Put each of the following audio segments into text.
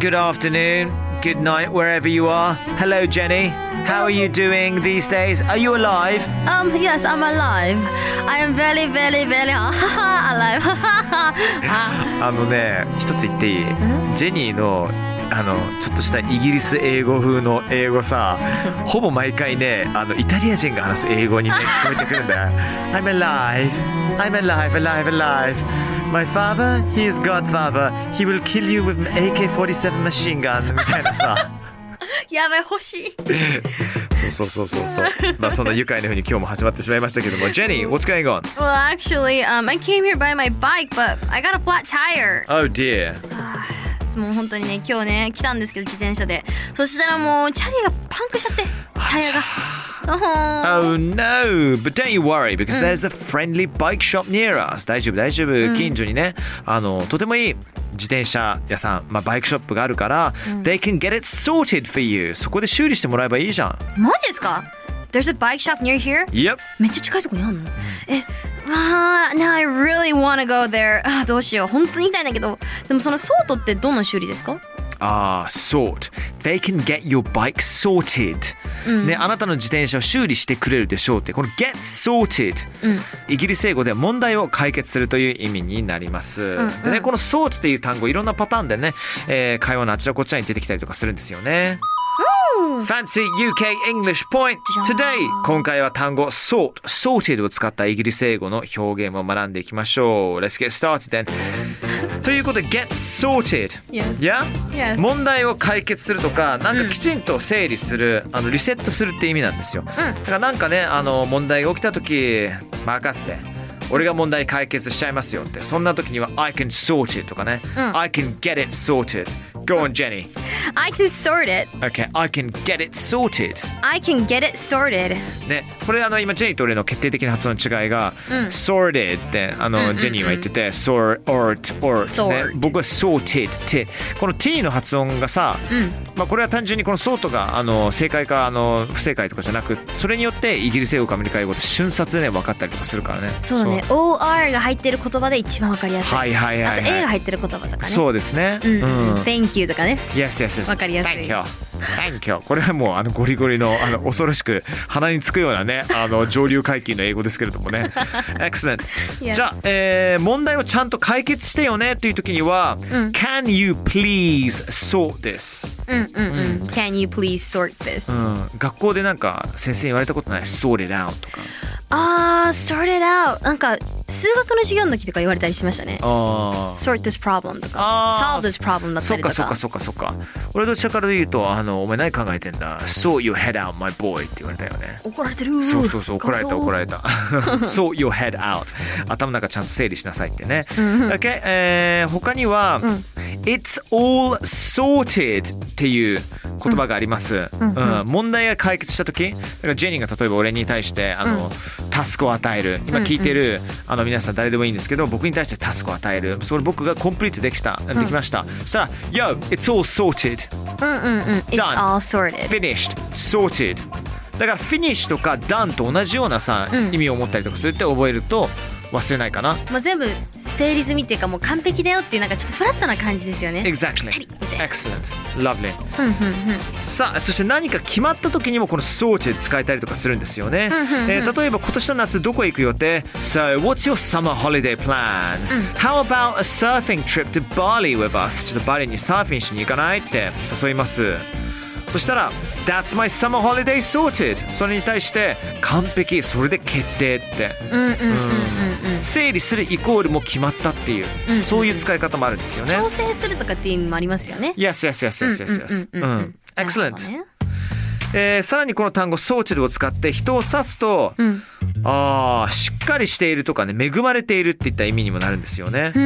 Good afternoon, good night, wherever you are. Hello, Jenny. How are you doing these days? Are you alive? Um, yes, I'm alive. I am very, very, very alive. あのね、一つ言っていいジェニーのあのちょっとしたイギリス英語風の英語さほぼ毎回ねあのイタリア人が話す英語にね聞こえてくるんだよ I'm alive I'm alive alive alive My father, he is Godfather He will kill you with an AK-47 machine gun みたいなさやばい、欲しい。そうそうそうそうそうまあそんな愉快な風に今日も始まってしまいましたけどもジェニー what's going on? Well, actually, um, I came here by my bike, but I got a flat tire. Oh dear もう本当にね、今日ね、来たんですけど、自転車で。そしたらもう、チャリがパンクしちゃって、タイヤが。 Oh no! But don't you worry because there's a friendly bike shop near us. 大丈夫大丈夫。近所にね、あのとてもいい自転車屋さん、まあバイクショップがあるから、they can get it sorted for you. そこで修理してもらえばいいじゃん。マジですか There's a bike shop near here? Yep. めっちゃ近いとこにあるのえ、あー now I really wanna go there. あーどうしよう。本当に言いたいんだけど、でもそのソートってどんな修理ですかああ、sort. They can get your bike sorted. ね、あなたの自転車を修理してくれるでしょうって、この get sorted、イギリス英語では問題を解決するという意味になります。でね、この sort っていう単語、いろんなパターンでね、えー会話のあちらこちらに出てきたりとかするんですよね。Fancy UK English Point. Today 今回は単語 sort, sorted を使ったイギリス英語の表現を学んでいきましょう。Let's get started then. ということで get sorted. Yes. Yeah? Yes. 問題を解決するとかなんかきちんと整理する、あのリセットするって意味なんですよ、だからなんかねあの問題が起きた時任せて。俺が問題解決しちゃいますよって。そんな時には I can sort it とかね、I can get it sorted Go on Jenny. I can sort it. Okay I can get it sorted. I can get it sorted. ね、これあの今ジェニーと俺の決定的な発音の違いが、sorted ってあの、ジェニーは言ってて sort ort ort ね Sort 僕は sorted ってこの t の発音がさ、まあこれは単純にこのソートがあの正解かあの不正解とかじゃなくそれによってイギリス英語かアメリカ英語って瞬殺でね分かったりとかするからね。そうだね。OR が入ってる言葉で一番わかりやすい。はいはいはいはい。あと A が入ってる言葉とかね。そうですね。うんうん。うん。Thank you you とかね。Yes, yes, yes. わかりやすい Thank you. Thank you. これはもうあのゴリゴリのあの恐ろしく鼻につくようなねあの上流階級の英語ですけれどもね。Excellent. Yes. じゃあ、えー問題をちゃんと解決してよねという時には、Can you please sort this? うんうんうん。Can you please sort this? うん、学校でなんか先生に言われたことない sort it out とか。あー、sort it out. なんか数学の授業の時とか言われたりしましたね。sort this problem とか solve this problem だったりとか。そっかそっかそっかそっか。俺どちらからで言うとあのお前何考えてんだ ?Sort your head out my boy って言われたよね。怒られてる。そうそうそう怒られた怒られれた sort your head out 頭の中ちゃんと整理しなさいってね OK、えー、他には、It's all sorted っていう言葉があります、うん。問題が解決した時だからジェニーが例えば俺に対してあの、タスクを与える。今聞いてる、あの皆さん誰でもいいんですけど僕に対してタスクを与える。それ僕がコンプリートできた、できました。そしたら Yo it's all sorted. うんうんうん。It's all sorted. finished. Sorted. だから finish とか done と同じようなさ、意味を持ったりとかするって覚えると忘れないかな。まあ全部整理済みっていうかもう完璧だよっていうなんかちょっとフラットな感じですよね。Exactly. Excellent. Lovely. さあそして何か決まった時にもこの sorted 使えたりとかするんですよね、えー例えば今年の夏どこへ行く予定？So what's your summer holiday plan?、How about a surfing trip to Bali with us? ちょっとバリにサーフィンしに行かない？って誘いますそしたら That's my summer holiday sorted. それに対して完璧。それで決定って。うんうんうんうんうん。整理するイコールもう決まったっていう、うんそういう使い方もあるんですよね。調整するとかっていう意味もありますよね。Yes yes yes yes yes yes. Excellent どね。えーさらにこの単語 sorted を使って人を指すと、んああしっかりしているとかね恵まれているっていった意味にもなるんですよね。う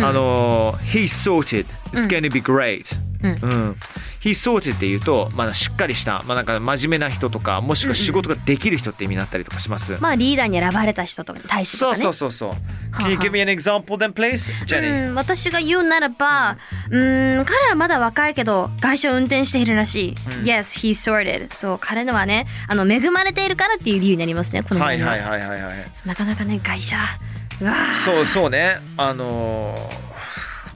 ん。あの he's sorted it's to be great、うんうん he's sorted って言うと、まあ、しっかりした、まあ、なんか真面目な人とかもしくは仕事ができる人って意味になったりとかします。まあリーダーに選ばれた人とかに対してとそうかね。そうそうそう。は Can you は give me an example then please? Jenny? うん、私が言うならば、うん、彼はまだ若いけど、会社を運転しているらしい。Yes, he's sorted. そう、彼のはね、あの、恵まれているからっていう理由になりますね、この場合はいはいはいはいはい。なかなかね、会社、うわーそうそうねあのー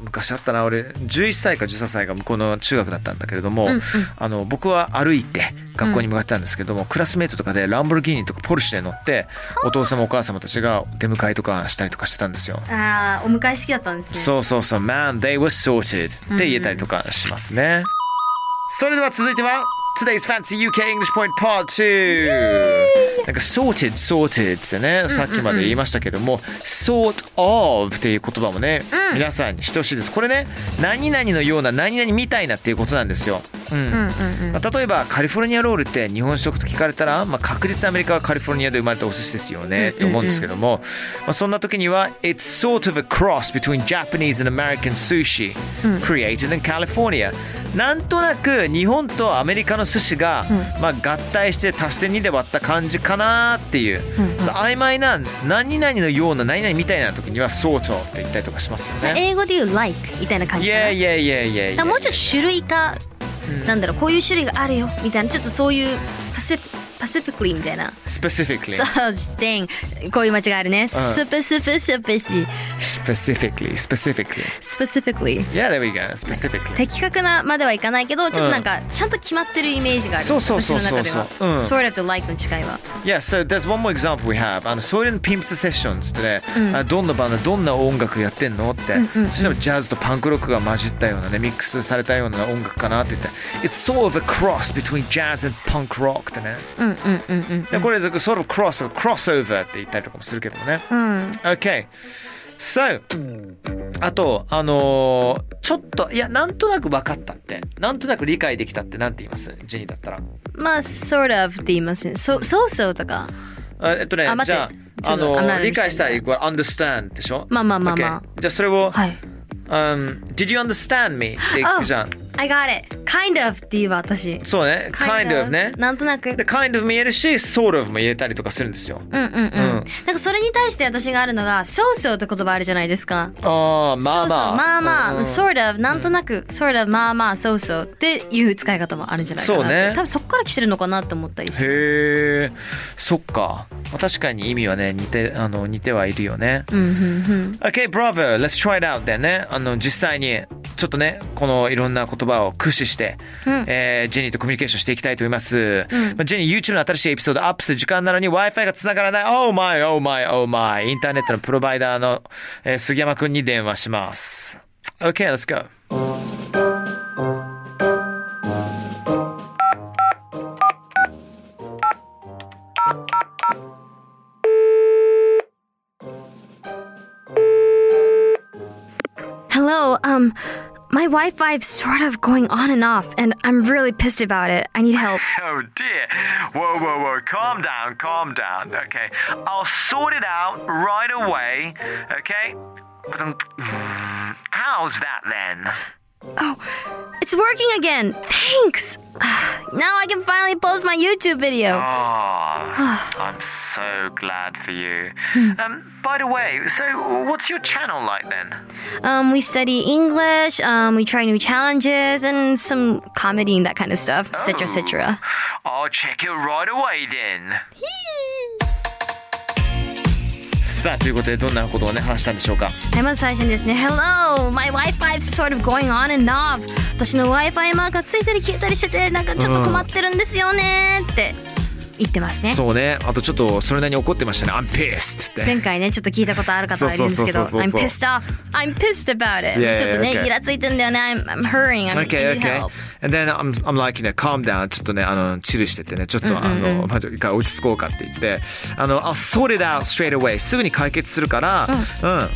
昔あったな俺11歳か13歳が向こうの中学だったんだけれども、うんうんあの僕は歩いて学校に向かってたんですけども、クラスメートとかでランボルギーニとかポルシェに乗ってお父様お母様たちが出迎えとかしたりとかしてたんですよ。あーお迎え式だったんですね。そうそうそう Man they were sorted って言えたりとかしますね。それでは続いては Today's Fancy UK English Point Part 2なんか sorted sorted ってねさっきまで言いましたけども、sort of っていう言葉もね、皆さんにしてほしいです。これね何々のような何々みたいなっていうことなんですよ、うん。まあ、例えばカリフォルニアロールって日本食と聞かれたら、まあ、確実にアメリカはカリフォルニアで生まれたお寿司ですよねって思うんですけども、まあ、そんな時には It's sort of a cross between Japanese and American sushi created in California なんとなく日本とアメリカの寿司が、まあ、合体して足して2で割った感じかなっていう、そう曖昧な何々のような何々みたいな時には sort of って言ったりとかしますよね。英語で言う like みたいな感じかな。Yeah, yeah, yeah, yeah, だからもうちょっと種類化、なんだろう、こういう種類があるよみたいな、ちょっとそういうパシパシフィクリーみたいな。specifically そう、こういう間違いあるね。スペシフィシペシ specifically specifically. Specifically。Yeah, there we go. Specifically. 的確なまではいかないけどちょっとなんかちゃんと決まってるイメージがある、そうそうそうそう。そう sort of to like の違いは。Yeah, so there's one more example we have. あの、そういうのピンプスセッションってね、あどんなバンド、どんな音楽やってんのって、そしたらジャズとパンクロックが混じったようなね、ミックスされたような音楽かなって言って、It's sort of a cross between jazz and punk rock ってね。うんうんうんうんでこれ、sort of cross, crossover って言ったりとかもするけどもね。うん、Okay. So, あと、あのーちょっと、いや、なんとなく分かったって、なんとなく理解できたって。なんて言います？ジェニーだったら。まあ sort of って言いますねそそうそうとか。あえっとねじゃあ、あの not 理解したい、これ understand でしょ？まあまあまあまあ。Okay じゃあそれを、はい。um, Did you understand me? って聞くじゃん。I got it. Kind of って言うわ私。そうね、kind of ね。なんとなく。で、kind of も言えるし、sort of も言えたりとかするんですよ。うんうんうん、なんかそれに対して私があるのが so so って言葉あるじゃないですか。ああ、まあまあ。まあまあ、うん sort of なんとなく、sort of まあまあ so so っていう使い方もあるんじゃないかなそうね。多分そこから来てるのかなって思ったりしてへえ、そっか。まあ確かに意味はね、似て、あの、似てはいるよね。うんうんうん。Okay, bravo. Let's try it out then ね。あの、実際に、ちょっとね、このいろんな言葉を駆使して、えージェニーとコミュニケーションしていきたいと思います。まあジェニー、YouTube の新しいエピソードアップする時間なのに Wi-Fi が繋がらない。Oh my, oh my, oh my. インターネットのプロバイダーの、えー杉山くんに電話します。Okay, let's go. Um, my Wi-Fi's sort of going on and off, and I'm really pissed about it. I need help. Oh dear. Whoa, whoa, whoa. Calm down, calm down. Okay. I'll sort it out right away. Okay? How's that then? Oh, it's working again. Thanks. now I can finally post my YouTube video. Oh, I'm so glad for you. Um, by the way, so what's your channel like then? Um, we study English. Um, we try new challenges and some comedy and that kind of stuff, etc., etc. I'll check it right away then. さあということでどんなことをね話したんでしょうか？はい、まず最初にですね Hello! My Wi-Fi is sort of going on and off 私の Wi-Fi マークがついたり消えたりしててなんかちょっと困ってるんですよねって言ってますね。そうね。あとちょっとそれなりに怒ってましたね。I'm pissed って。前回ねちょっと聞いたことある方がいるんですけど I'm pissed off. I'm pissed about it. ちょっとねイラついてんだよね。I'm I'm haring at it. で、I'm I'm like calm down. ちょっとね、あの、チルしててね、ちょっと、あの、まず一回落ち着こうかって言って。あの、あ、それだ、straight away。すぐに解決するから。うん。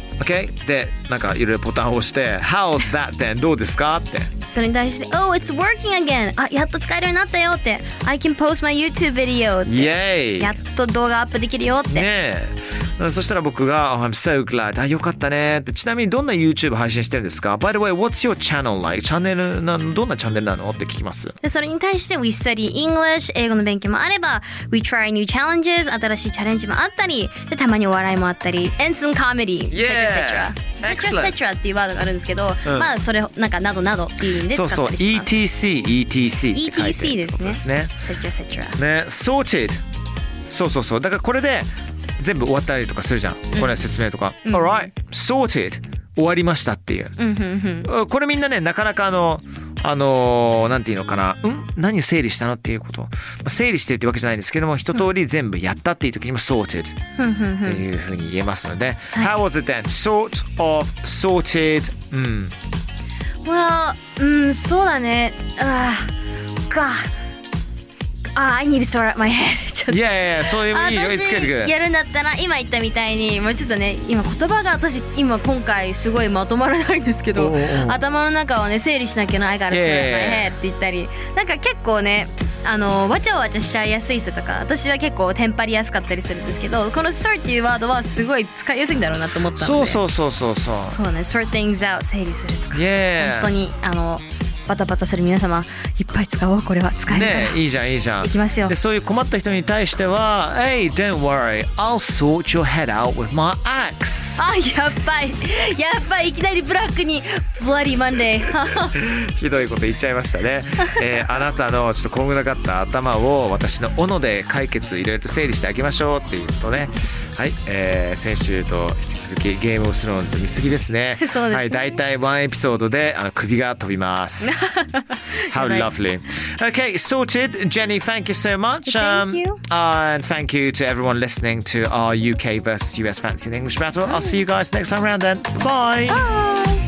でなんかいろいろボタンを押して How's that then? どうですかって。それに対して Oh it's working again. あやっと使えるようになったよって。I can post my YouTube video. って。やっと動画アップできるよって、ねそしたら僕が、oh, I'm so glad. あ、よかったねって。ちなみにどんな YouTube 配信してるんですか ?By the way, what's your channel like? チャンネルな、どんなチャンネルなの？って聞きます。でそれに対して We study English 英語の勉強もあれば We try new challenges 新しいチャレンジもあったりでたまにお笑いもあったり And some comedy etc Excellent. etc っていうワードがあるんですけど、うんまあそれなんかなどなどっていう意味で使そうそう。ったりします ETC、ETC って書いて ETC ることでですすね。etc etc ね、sorted そうそうそうだからこれで全部終わったりとかするじゃん、これ説明とか、alright sorted. 終わりましたっていう、うんうんうん。これみんなねなかなかあのあのーなんていうのかな。うん？何整理したのっていうこと。まあ整理してってわけじゃないんですけども一通り全部やったっていう時にも sorted っていうふうに言えますので、How was it then? sort of sorted. うん。まあうんそうだね。ああかあ I need to sort out my head. ちょっと。いやいやそういうあいいよ。私つけてくるやるんだったら今言ったみたいにもうちょっとね今言葉が私今今回すごいまとまらないんですけど頭の中をね整理しなきゃな I gotta sort out my head って言ったり。なんか結構ねあのわちゃわちゃしちゃいやすい人とか私は結構テンパりやすかったりするんですけどこの sort っていうワードはすごい使いやすいんだろうなと思ったので。そうそうそうそうそう。そうね sort things out 整理するとか。Yeah 本当にあのバタバタする皆様いっぱい使おうこれは。使えるねいいじゃんいいじゃん。いきますよでそういう困った人に対しては Hey don't worry I'll sort your head out with my axe. あやっぱり。やっぱりいきなりブラックにブラディマンデー。ひどいこと言っちゃいましたね、えーあなたのちょっとこんがらがった頭を私の斧で解決いろいろと整理してあげましょうっていうとねはい、えー先週と引き続きゲームオブスローンズ見すぎですねそうですねはい大体ワンエピソードであの首が飛びます How lovely Okay sorted Jenny thank you so much Thank you. and thank you to everyone listening to our UK versus US Fancy and English battle I'll see you guys next time around then bye ス